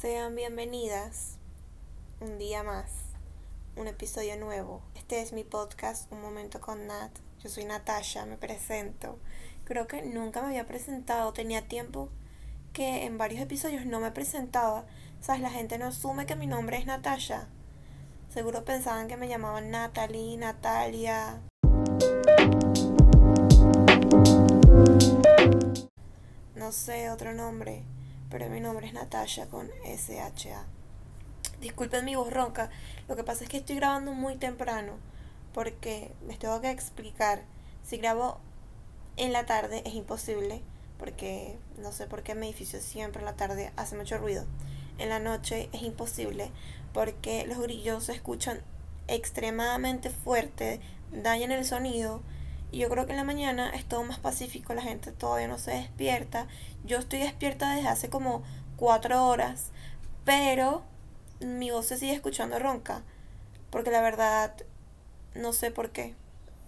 Sean bienvenidas un día más, un episodio nuevo. Este es mi podcast Un Momento con Nat. Yo soy Natasha, me presento. Creo que nunca me había presentado, tenía tiempo que en varios episodios no me presentaba. ¿Sabes? La gente no asume que mi nombre es Natasha. Seguro pensaban que me llamaban Natalie, Natalia. No sé otro nombre pero mi nombre es Natasha con SHA. Disculpen mi voz ronca, lo que pasa es que estoy grabando muy temprano porque les tengo que explicar. Si grabo en la tarde es imposible porque no sé por qué mi edificio siempre en la tarde hace mucho ruido. En la noche es imposible porque los grillos se escuchan extremadamente fuerte, dañan el sonido y yo creo que en la mañana es todo más pacífico, la gente todavía no se despierta. Yo estoy despierta desde hace como cuatro horas, pero mi voz se sigue escuchando ronca. Porque la verdad, no sé por qué.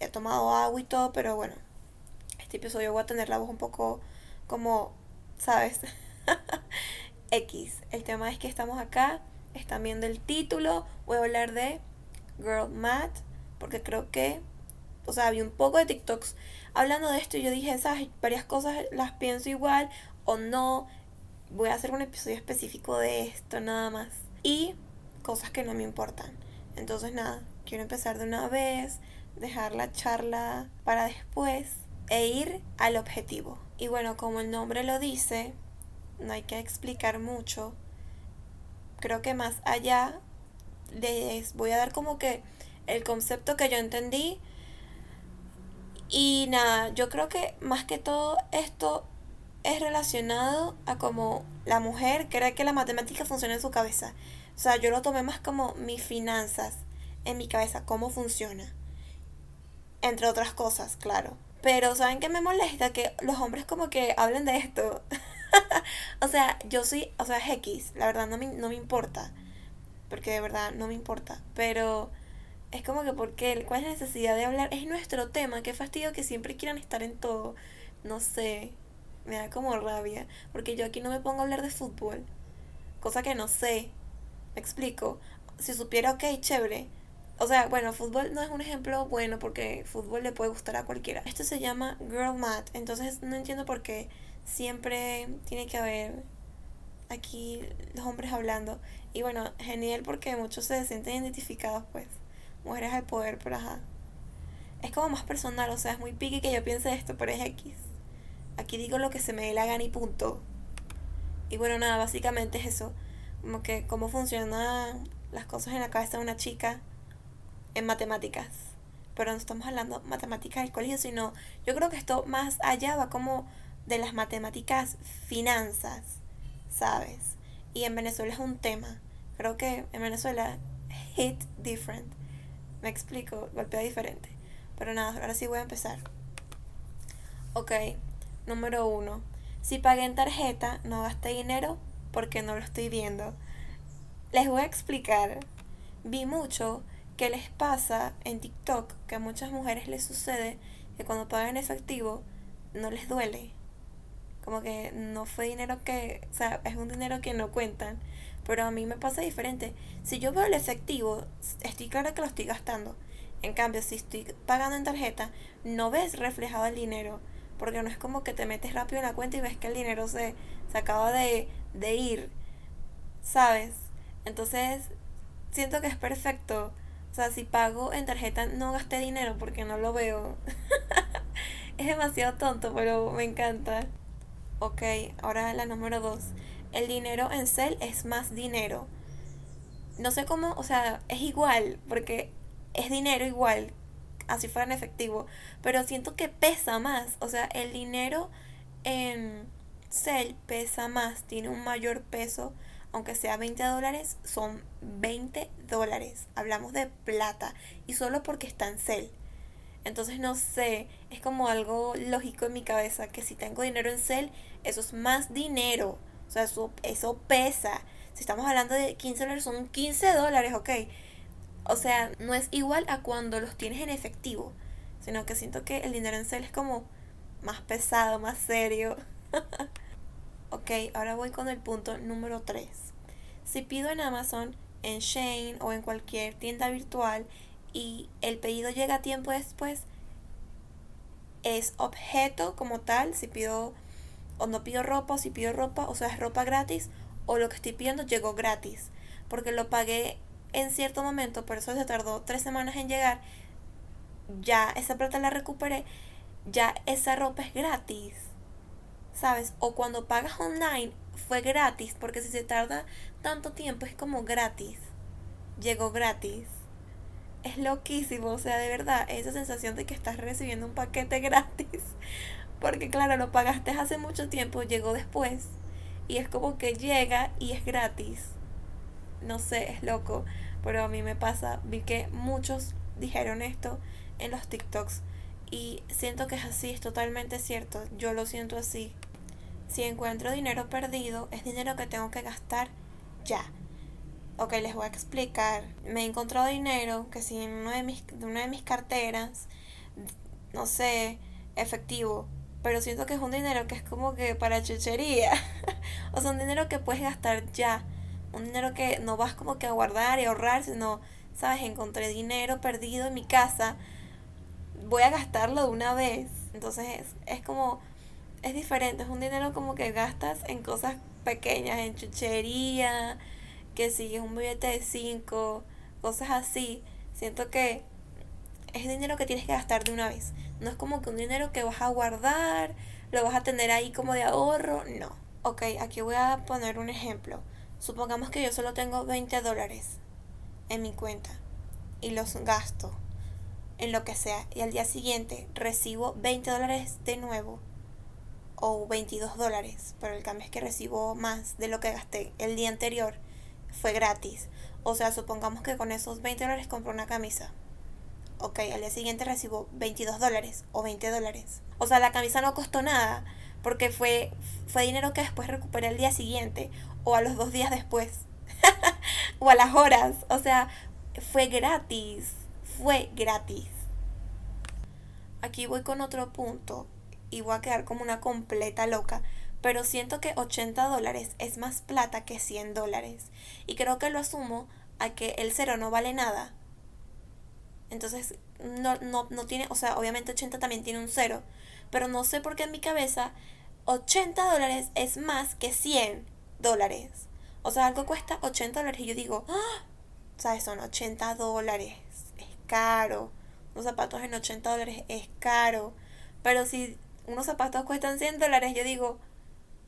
He tomado agua y todo, pero bueno, este episodio voy a tener la voz un poco como, ¿sabes? X. El tema es que estamos acá, están viendo el título, voy a hablar de Girl Math, porque creo que o sea, vi un poco de TikToks hablando de esto y yo dije, esas varias cosas las pienso igual o no. Voy a hacer un episodio específico de esto nada más. Y cosas que no me importan. Entonces nada, quiero empezar de una vez, dejar la charla para después e ir al objetivo. Y bueno, como el nombre lo dice, no hay que explicar mucho. Creo que más allá les voy a dar como que el concepto que yo entendí y nada, yo creo que más que todo esto es relacionado a como la mujer cree que la matemática funciona en su cabeza. O sea, yo lo tomé más como mis finanzas en mi cabeza, cómo funciona. Entre otras cosas, claro. Pero ¿saben qué me molesta? Que los hombres como que hablen de esto. o sea, yo soy, o sea, es X, la verdad no me, no me importa. Porque de verdad no me importa. Pero es como que, ¿por qué? ¿Cuál es la necesidad de hablar? Es nuestro tema, qué fastidio que siempre quieran estar en todo. No sé, me da como rabia, porque yo aquí no me pongo a hablar de fútbol, cosa que no sé. Me explico. Si supiera, ok, chévere. O sea, bueno, fútbol no es un ejemplo bueno porque fútbol le puede gustar a cualquiera. Esto se llama Girl Math, entonces no entiendo por qué siempre tiene que haber aquí los hombres hablando. Y bueno, genial porque muchos se sienten identificados, pues mujeres al poder, pero ajá. Es como más personal, o sea, es muy piqui que yo piense esto, pero es X. Aquí digo lo que se me dé la gana y punto. Y bueno, nada, básicamente es eso. Como que cómo funcionan las cosas en la cabeza de una chica en matemáticas. Pero no estamos hablando matemáticas del colegio, sino yo creo que esto más allá va como de las matemáticas finanzas, ¿sabes? Y en Venezuela es un tema. Creo que en Venezuela hit different. Me explico, golpea diferente. Pero nada, ahora sí voy a empezar. Ok, número uno. Si pagué en tarjeta, no gasté dinero porque no lo estoy viendo. Les voy a explicar. Vi mucho que les pasa en TikTok que a muchas mujeres les sucede que cuando pagan efectivo no les duele. Como que no fue dinero que, o sea, es un dinero que no cuentan. Pero a mí me pasa diferente. Si yo veo el efectivo, estoy clara que lo estoy gastando. En cambio, si estoy pagando en tarjeta, no ves reflejado el dinero. Porque no es como que te metes rápido en la cuenta y ves que el dinero se, se acaba de, de ir. ¿Sabes? Entonces, siento que es perfecto. O sea, si pago en tarjeta, no gasté dinero porque no lo veo. es demasiado tonto, pero me encanta. Ok, ahora la número dos el dinero en Cel es más dinero. No sé cómo, o sea, es igual, porque es dinero igual, así fuera en efectivo, pero siento que pesa más, o sea, el dinero en Cel pesa más, tiene un mayor peso, aunque sea 20 dólares, son 20 dólares, hablamos de plata, y solo porque está en Cel. Entonces no sé, es como algo lógico en mi cabeza que si tengo dinero en Cel, eso es más dinero. O sea, eso, eso pesa. Si estamos hablando de 15 dólares, son 15 dólares, ok. O sea, no es igual a cuando los tienes en efectivo, sino que siento que el dinero en cel es como más pesado, más serio. ok, ahora voy con el punto número 3. Si pido en Amazon, en Shane o en cualquier tienda virtual y el pedido llega tiempo después, es objeto como tal, si pido o no pido ropa, o si pido ropa, o sea, es ropa gratis, o lo que estoy pidiendo llegó gratis, porque lo pagué en cierto momento, por eso se tardó tres semanas en llegar, ya esa plata la recuperé, ya esa ropa es gratis, ¿sabes? O cuando pagas online fue gratis, porque si se tarda tanto tiempo es como gratis, llegó gratis. Es loquísimo, o sea, de verdad, esa sensación de que estás recibiendo un paquete gratis porque claro, lo pagaste hace mucho tiempo, llegó después. Y es como que llega y es gratis. No sé, es loco. Pero a mí me pasa. Vi que muchos dijeron esto en los TikToks. Y siento que es así, es totalmente cierto. Yo lo siento así. Si encuentro dinero perdido, es dinero que tengo que gastar ya. Ok, les voy a explicar. Me he encontrado dinero que si en una de mis, una de mis carteras, no sé, efectivo, pero siento que es un dinero que es como que para chuchería. o sea, un dinero que puedes gastar ya. Un dinero que no vas como que a guardar y ahorrar, sino, sabes, encontré dinero perdido en mi casa, voy a gastarlo de una vez. Entonces es, es como, es diferente, es un dinero como que gastas en cosas pequeñas, en chuchería, que si es un billete de 5, cosas así. Siento que es dinero que tienes que gastar de una vez. No es como que un dinero que vas a guardar, lo vas a tener ahí como de ahorro, no. Ok, aquí voy a poner un ejemplo. Supongamos que yo solo tengo 20 dólares en mi cuenta y los gasto en lo que sea y al día siguiente recibo 20 dólares de nuevo o 22 dólares, pero el cambio es que recibo más de lo que gasté el día anterior, fue gratis. O sea, supongamos que con esos 20 dólares compro una camisa ok, al día siguiente recibo 22 dólares o 20 dólares. O sea, la camisa no costó nada porque fue, fue dinero que después recuperé al día siguiente o a los dos días después o a las horas. O sea, fue gratis, fue gratis. Aquí voy con otro punto y voy a quedar como una completa loca. Pero siento que 80 dólares es más plata que 100 dólares. Y creo que lo asumo a que el cero no vale nada entonces, no, no, no tiene, o sea, obviamente 80 también tiene un cero. Pero no sé por qué en mi cabeza 80 dólares es más que 100 dólares. O sea, algo cuesta 80 dólares y yo digo, ¡Ah! ¿sabes? Son 80 dólares. Es caro. Unos zapatos en 80 dólares es caro. Pero si unos zapatos cuestan 100 dólares, yo digo,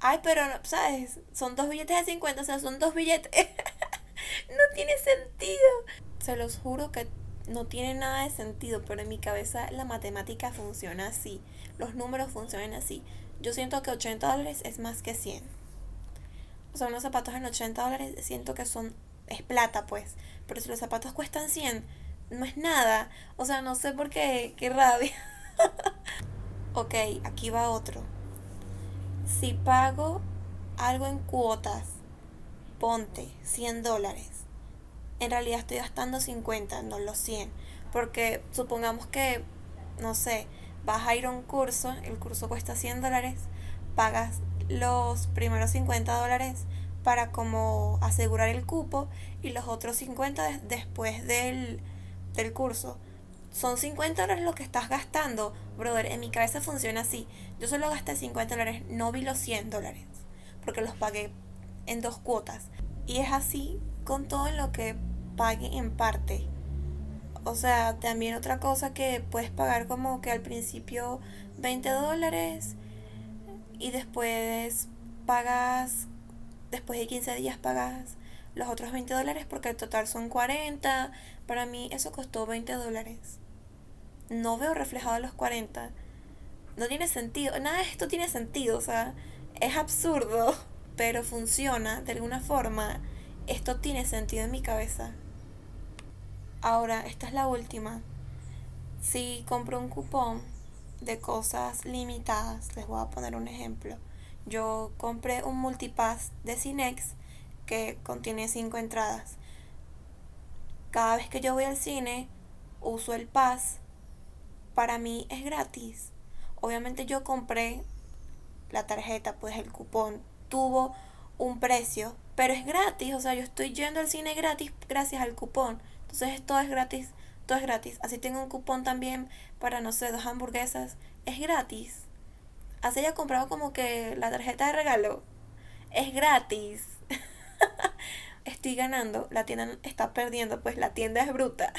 ay, pero, ¿sabes? Son dos billetes de 50, o sea, son dos billetes. no tiene sentido. Se los juro que no tiene nada de sentido, pero en mi cabeza la matemática funciona así, los números funcionan así. Yo siento que 80 dólares es más que 100. O sea, unos zapatos en 80 dólares siento que son, es plata pues, pero si los zapatos cuestan 100, no es nada. O sea, no sé por qué, qué rabia. ok, aquí va otro. Si pago algo en cuotas, ponte 100 dólares en realidad estoy gastando 50, no los 100. Porque supongamos que, no sé, vas a ir a un curso, el curso cuesta 100 dólares, pagas los primeros 50 dólares para como asegurar el cupo y los otros 50 después del, del curso. Son 50 dólares lo que estás gastando, brother. En mi cabeza funciona así. Yo solo gasté 50 dólares, no vi los 100 dólares, porque los pagué en dos cuotas. Y es así con todo lo que pague en parte. O sea, también otra cosa que puedes pagar como que al principio 20 dólares y después pagas, después de 15 días pagas los otros 20 dólares porque el total son 40. Para mí eso costó 20 dólares. No veo reflejado los 40. No tiene sentido. Nada de esto tiene sentido. O sea, es absurdo. Pero funciona de alguna forma. Esto tiene sentido en mi cabeza. Ahora, esta es la última. Si compro un cupón de cosas limitadas, les voy a poner un ejemplo. Yo compré un multipass de Cinex que contiene 5 entradas. Cada vez que yo voy al cine, uso el pass. Para mí es gratis. Obviamente yo compré la tarjeta, pues el cupón tuvo un precio Pero es gratis, o sea, yo estoy yendo al cine gratis gracias al cupón. Entonces todo es gratis, todo es gratis. Así tengo un cupón también para, no sé, dos hamburguesas. Es gratis. Así haya comprado como que la tarjeta de regalo. Es gratis. Estoy ganando, la tienda está perdiendo, pues la tienda es bruta.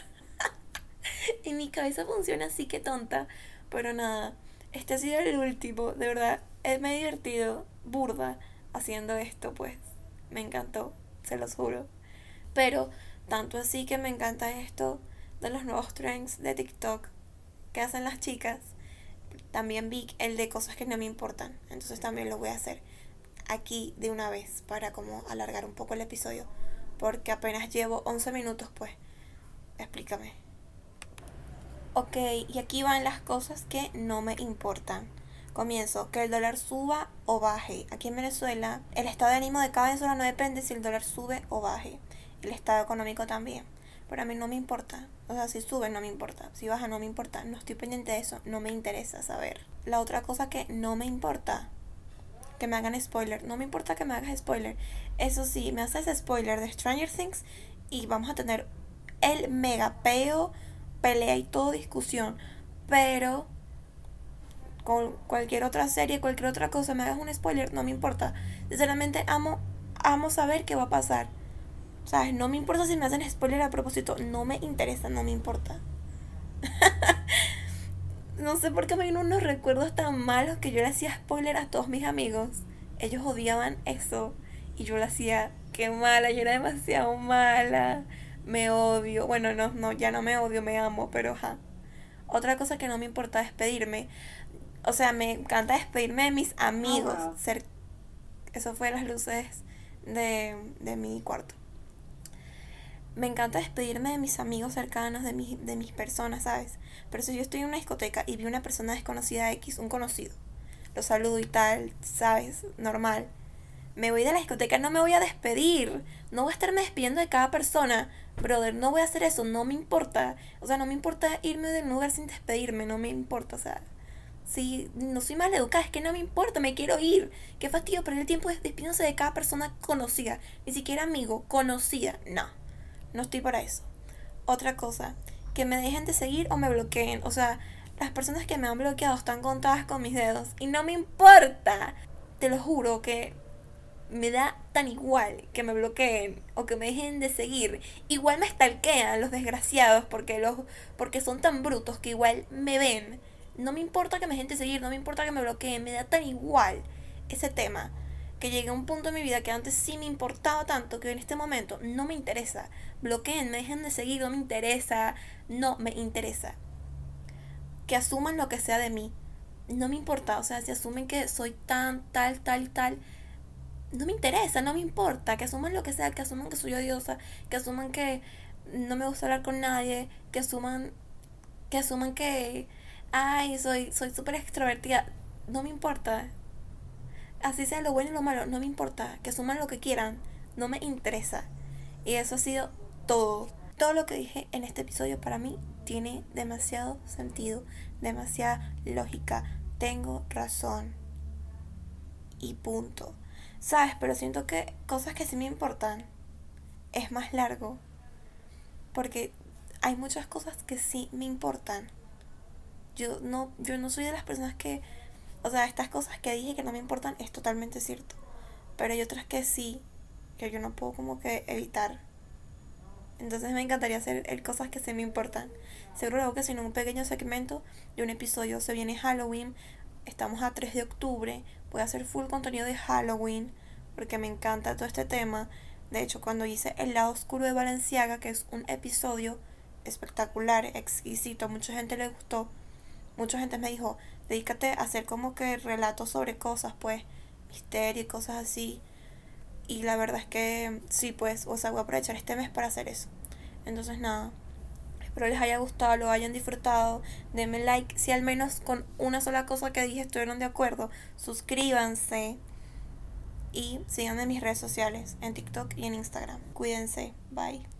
y mi cabeza funciona así que tonta. Pero nada, este ha sido el último. De verdad, me he divertido, burda, haciendo esto, pues. Me encantó, se los juro. Pero tanto así que me encanta esto de los nuevos trends de TikTok que hacen las chicas. También vi el de cosas que no me importan. Entonces también lo voy a hacer aquí de una vez para como alargar un poco el episodio. Porque apenas llevo 11 minutos, pues. Explícame. Ok, y aquí van las cosas que no me importan. Comienzo, que el dólar suba o baje. Aquí en Venezuela, el estado de ánimo de cada venezolano no depende si el dólar sube o baje. El estado económico también. Pero a mí no me importa. O sea, si sube no me importa. Si baja no me importa. No estoy pendiente de eso. No me interesa saber. La otra cosa que no me importa. Que me hagan spoiler. No me importa que me hagas spoiler. Eso sí, me haces spoiler de Stranger Things. Y vamos a tener el mega peo, pelea y todo discusión. Pero con cualquier otra serie, cualquier otra cosa, me hagas un spoiler, no me importa. Sinceramente amo, amo saber qué va a pasar. ¿Sabes? No me importa si me hacen spoiler a propósito, no me interesa, no me importa. no sé por qué me vienen unos recuerdos tan malos que yo le hacía spoiler a todos mis amigos. Ellos odiaban eso y yo lo hacía, qué mala, yo era demasiado mala. Me odio. Bueno, no, no, ya no me odio, me amo, pero ja. Otra cosa que no me importa despedirme o sea, me encanta despedirme de mis amigos. Ser, eso fue las luces de, de mi cuarto. Me encanta despedirme de mis amigos cercanos, de, de mis personas, ¿sabes? Pero si yo estoy en una discoteca y vi una persona desconocida X, un conocido, lo saludo y tal, ¿sabes? Normal. Me voy de la discoteca, no me voy a despedir. No voy a estarme despidiendo de cada persona. Brother, no voy a hacer eso, no me importa. O sea, no me importa irme de un lugar sin despedirme, no me importa, o sea. Si no soy mal educada, es que no me importa, me quiero ir. Qué fastidio perder el tiempo despidiéndose de cada persona conocida. Ni siquiera amigo, conocida. No, no estoy para eso. Otra cosa, que me dejen de seguir o me bloqueen. O sea, las personas que me han bloqueado están contadas con mis dedos. Y no me importa. Te lo juro que me da tan igual que me bloqueen o que me dejen de seguir. Igual me stalkean los desgraciados porque, los, porque son tan brutos que igual me ven no me importa que me gente seguir, no me importa que me bloqueen, me da tan igual ese tema que llegué a un punto en mi vida que antes sí me importaba tanto que en este momento no me interesa. Bloqueen, me dejen de seguir, no me interesa, no me interesa. Que asuman lo que sea de mí. No me importa, o sea, si asumen que soy tan, tal, tal y tal, no me interesa, no me importa. Que asuman lo que sea, que asuman que soy odiosa, que asuman que no me gusta hablar con nadie, que asuman, que asuman que ay, soy soy súper extrovertida. No me importa. Así sea lo bueno y lo malo, no me importa. Que suman lo que quieran, no me interesa. Y eso ha sido todo. Todo lo que dije en este episodio para mí tiene demasiado sentido, demasiada lógica. Tengo razón. Y punto. ¿Sabes? Pero siento que cosas que sí me importan es más largo. Porque hay muchas cosas que sí me importan yo no, yo no soy de las personas que, o sea, estas cosas que dije que no me importan es totalmente cierto. Pero hay otras que sí, que yo no puedo como que evitar. Entonces me encantaría hacer cosas que sí me importan. Seguro que si en un pequeño segmento de un episodio se viene Halloween, estamos a 3 de octubre, voy a hacer full contenido de Halloween, porque me encanta todo este tema. De hecho, cuando hice El lado oscuro de Valenciaga, que es un episodio espectacular, exquisito, mucha gente le gustó mucha gente me dijo, dedícate a hacer como que relatos sobre cosas, pues, misterio y cosas así. Y la verdad es que sí, pues, o sea, voy a aprovechar este mes para hacer eso. Entonces, nada. Espero les haya gustado, lo hayan disfrutado. Denme like si al menos con una sola cosa que dije estuvieron de acuerdo. Suscríbanse. Y síganme en mis redes sociales, en TikTok y en Instagram. Cuídense. Bye.